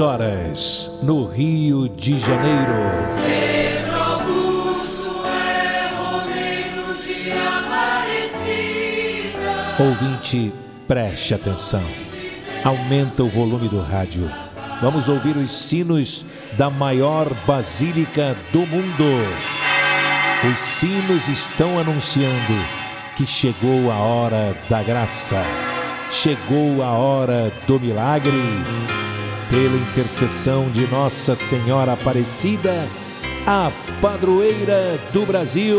Horas no Rio de Janeiro. Pedro Augusto é Romeiro de Aparecida. Ouvinte, preste atenção. Aumenta o volume do rádio. Vamos ouvir os sinos da maior basílica do mundo. Os sinos estão anunciando que chegou a hora da graça, chegou a hora do milagre. Pela intercessão de Nossa Senhora Aparecida, a padroeira do Brasil.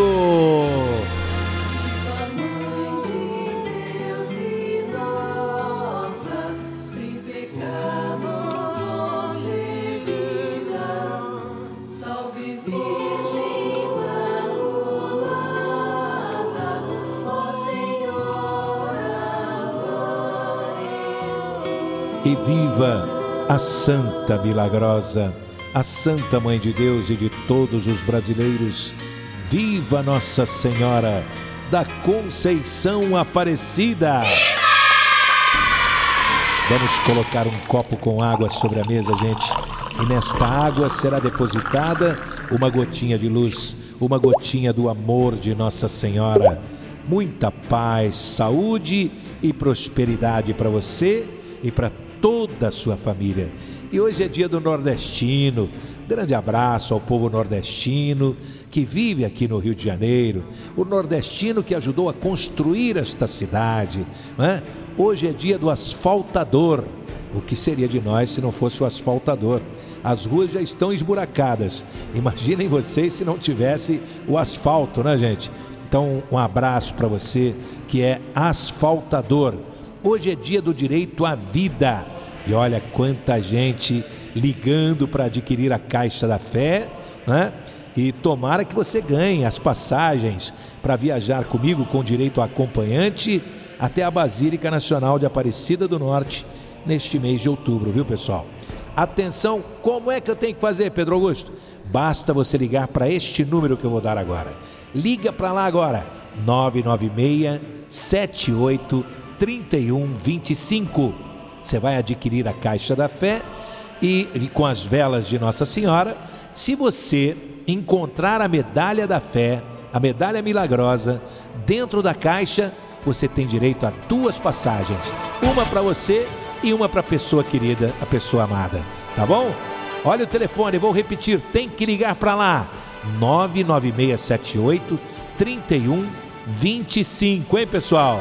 E viva a Santa Milagrosa, a Santa Mãe de Deus e de todos os brasileiros. Viva Nossa Senhora da Conceição Aparecida! Vamos colocar um copo com água sobre a mesa, gente. E nesta água será depositada uma gotinha de luz, uma gotinha do amor de Nossa Senhora. Muita paz, saúde e prosperidade para você e para toda a sua família. E hoje é dia do nordestino. Grande abraço ao povo nordestino que vive aqui no Rio de Janeiro, o nordestino que ajudou a construir esta cidade. não é? Hoje é dia do asfaltador. O que seria de nós se não fosse o asfaltador? As ruas já estão esburacadas. Imaginem vocês se não tivesse o asfalto, né, gente? Então, um abraço para você que é asfaltador. Hoje é dia do direito à vida. E olha quanta gente ligando para adquirir a caixa da fé, né? E tomara que você ganhe as passagens para viajar comigo com direito a acompanhante até a Basílica Nacional de Aparecida do Norte neste mês de outubro, viu, pessoal? Atenção, como é que eu tenho que fazer, Pedro Augusto? Basta você ligar para este número que eu vou dar agora. Liga para lá agora, 996 78 3125. Você vai adquirir a Caixa da Fé e, e com as velas de Nossa Senhora. Se você encontrar a medalha da fé, a medalha milagrosa, dentro da caixa, você tem direito a duas passagens. Uma para você e uma para a pessoa querida, a pessoa amada. Tá bom? Olha o telefone, vou repetir, tem que ligar para lá. 99678 3125, hein, pessoal?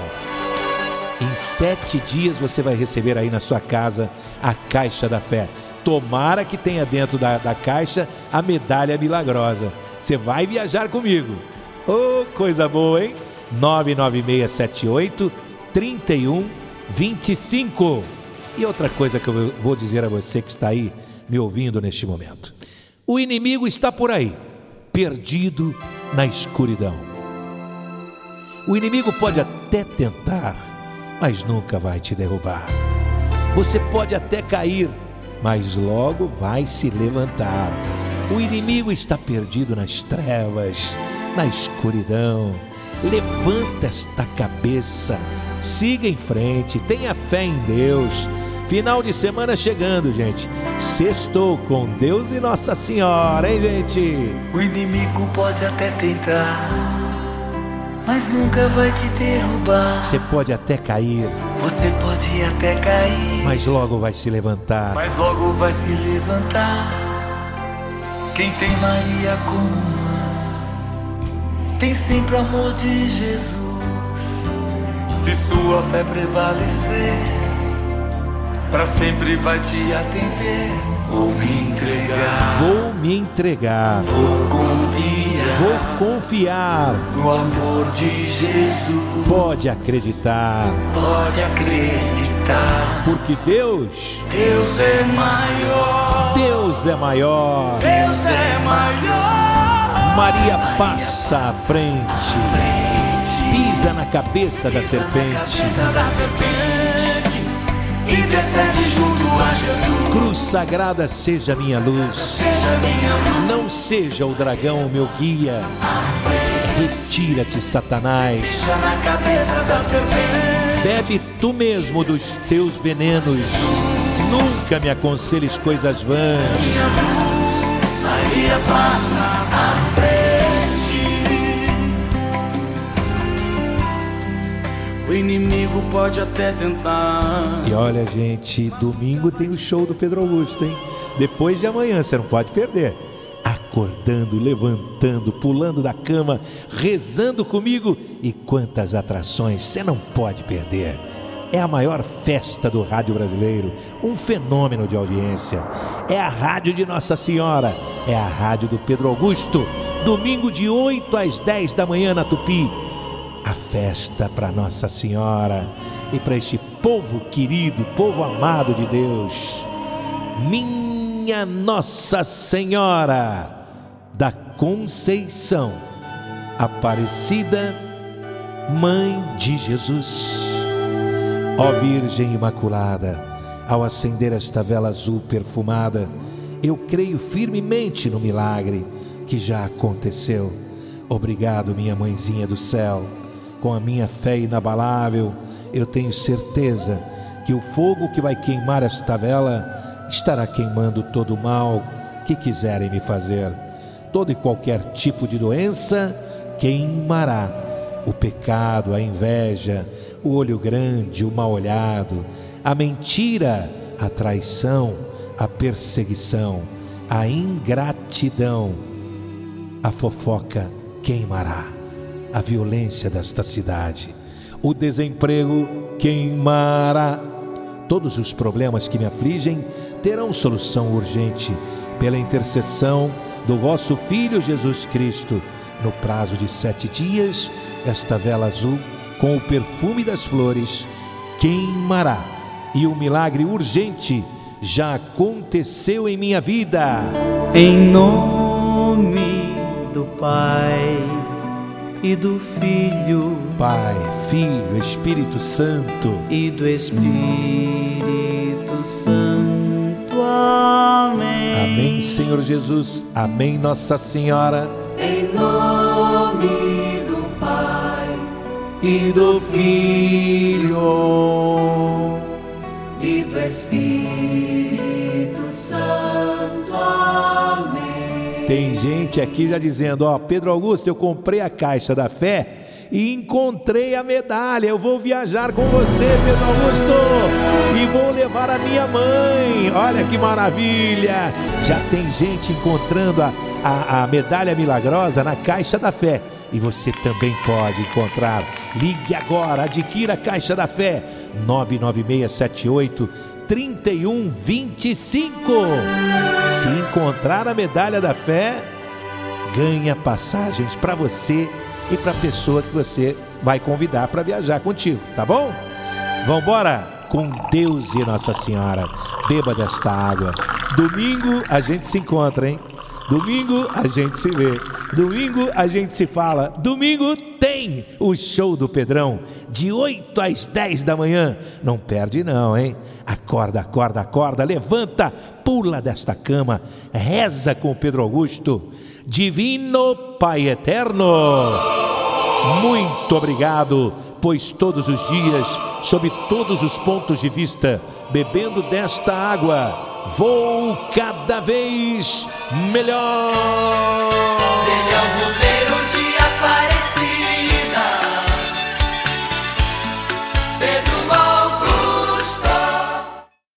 Em sete dias você vai receber aí na sua casa a caixa da fé. Tomara que tenha dentro da, da caixa a medalha milagrosa. Você vai viajar comigo. Oh, coisa boa, hein? 99678 3125. E outra coisa que eu vou dizer a você que está aí me ouvindo neste momento. O inimigo está por aí, perdido na escuridão. O inimigo pode até tentar, mas nunca vai te derrubar. Você pode até cair, mas logo vai se levantar. O inimigo está perdido nas trevas, na escuridão. Levanta esta cabeça, siga em frente, tenha fé em Deus. Final de semana chegando, gente. Sextou com Deus e Nossa Senhora, hein, gente? O inimigo pode até tentar, mas nunca vai te derrubar. Você pode até cair, Você pode até cair, mas logo vai se levantar. mas logo vai se levantar. Quem tem Maria como mãe, tem sempre o amor de Jesus. Se sua fé prevalecer, pra sempre vai te atender. Vou me entregar, Vou me entregar, vou confiar vou confiar. no amor de Jesus. Pode acreditar, Pode acreditar, porque Deus, Deus é maior. Deus é maior. Deus é maior. Maria passa à frente, pisa na cabeça da serpente. Cabeça da serpente e descende junto a Jesus. Cruz sagrada seja minha luz, Seja minha luz não seja o dragão o meu guia. Retira-te, Satanás. Pisa na cabeça da serpente. Bebe tu mesmo dos teus venenos. Nunca me aconselhes coisas vãs. Maria passa O inimigo pode até tentar. E olha, gente, domingo tem o show do Pedro Augusto, hein? Depois de amanhã, você não pode perder. Acordando, levantando, pulando da cama, rezando comigo. E quantas atrações você não pode perder. É a maior festa do rádio brasileiro, um fenômeno de audiência. É a rádio de Nossa Senhora, é a rádio do Pedro Augusto. Domingo de 8 às 10 da manhã na Tupi. A festa para Nossa Senhora e para este povo querido, povo amado de Deus. Minha Nossa Senhora da Conceição, Aparecida, Mãe de Jesus. Ó Virgem Imaculada, ao acender esta vela azul perfumada, eu creio firmemente no milagre que já aconteceu. Obrigado, minha mãezinha do céu. Com a minha fé inabalável, eu tenho certeza que o fogo que vai queimar esta vela estará queimando todo o mal que quiserem me fazer. Todo e qualquer tipo de doença queimará. O pecado, a inveja, o olho grande, o mal olhado, a mentira, a traição, a perseguição, a ingratidão, a fofoca queimará, a violência desta cidade, o desemprego queimará. Todos os problemas que me afligem terão solução urgente pela intercessão do vosso Filho Jesus Cristo. No prazo de sete dias, esta vela azul com o perfume das flores, queimará. E o milagre urgente já aconteceu em minha vida. Em nome do Pai e do Filho Pai, Filho, Espírito Santo. e do Espírito Santo. Amém. Amém, Senhor Jesus. Amém, Nossa Senhora. Em nome do Pai E do Filho. e do Espírito Tem gente aqui já dizendo, ó, Pedro Augusto, eu comprei a caixa da fé e encontrei a medalha. Eu vou viajar com você, Pedro Augusto, e vou levar a minha mãe. Olha que maravilha! Já tem gente encontrando a, a, a medalha milagrosa na caixa da fé. E você também pode encontrar. Ligue agora, adquira a caixa da fé 99678 3125. Se encontrar a medalha da fé, ganha passagens para você e para a pessoa que você vai convidar para viajar contigo, tá bom? Vambora com Deus e Nossa Senhora. Beba desta água. Domingo a gente se encontra, hein? Domingo a gente se vê. Domingo a gente se fala. Domingo tem o show do Pedrão de 8 às 10 da manhã. Não perde não, hein? Acorda, acorda, acorda, levanta, pula desta cama, reza com o Pedro Augusto. Divino Pai Eterno. Muito obrigado, pois todos os dias, sob todos os pontos de vista, bebendo desta água, vou cada vez melhor.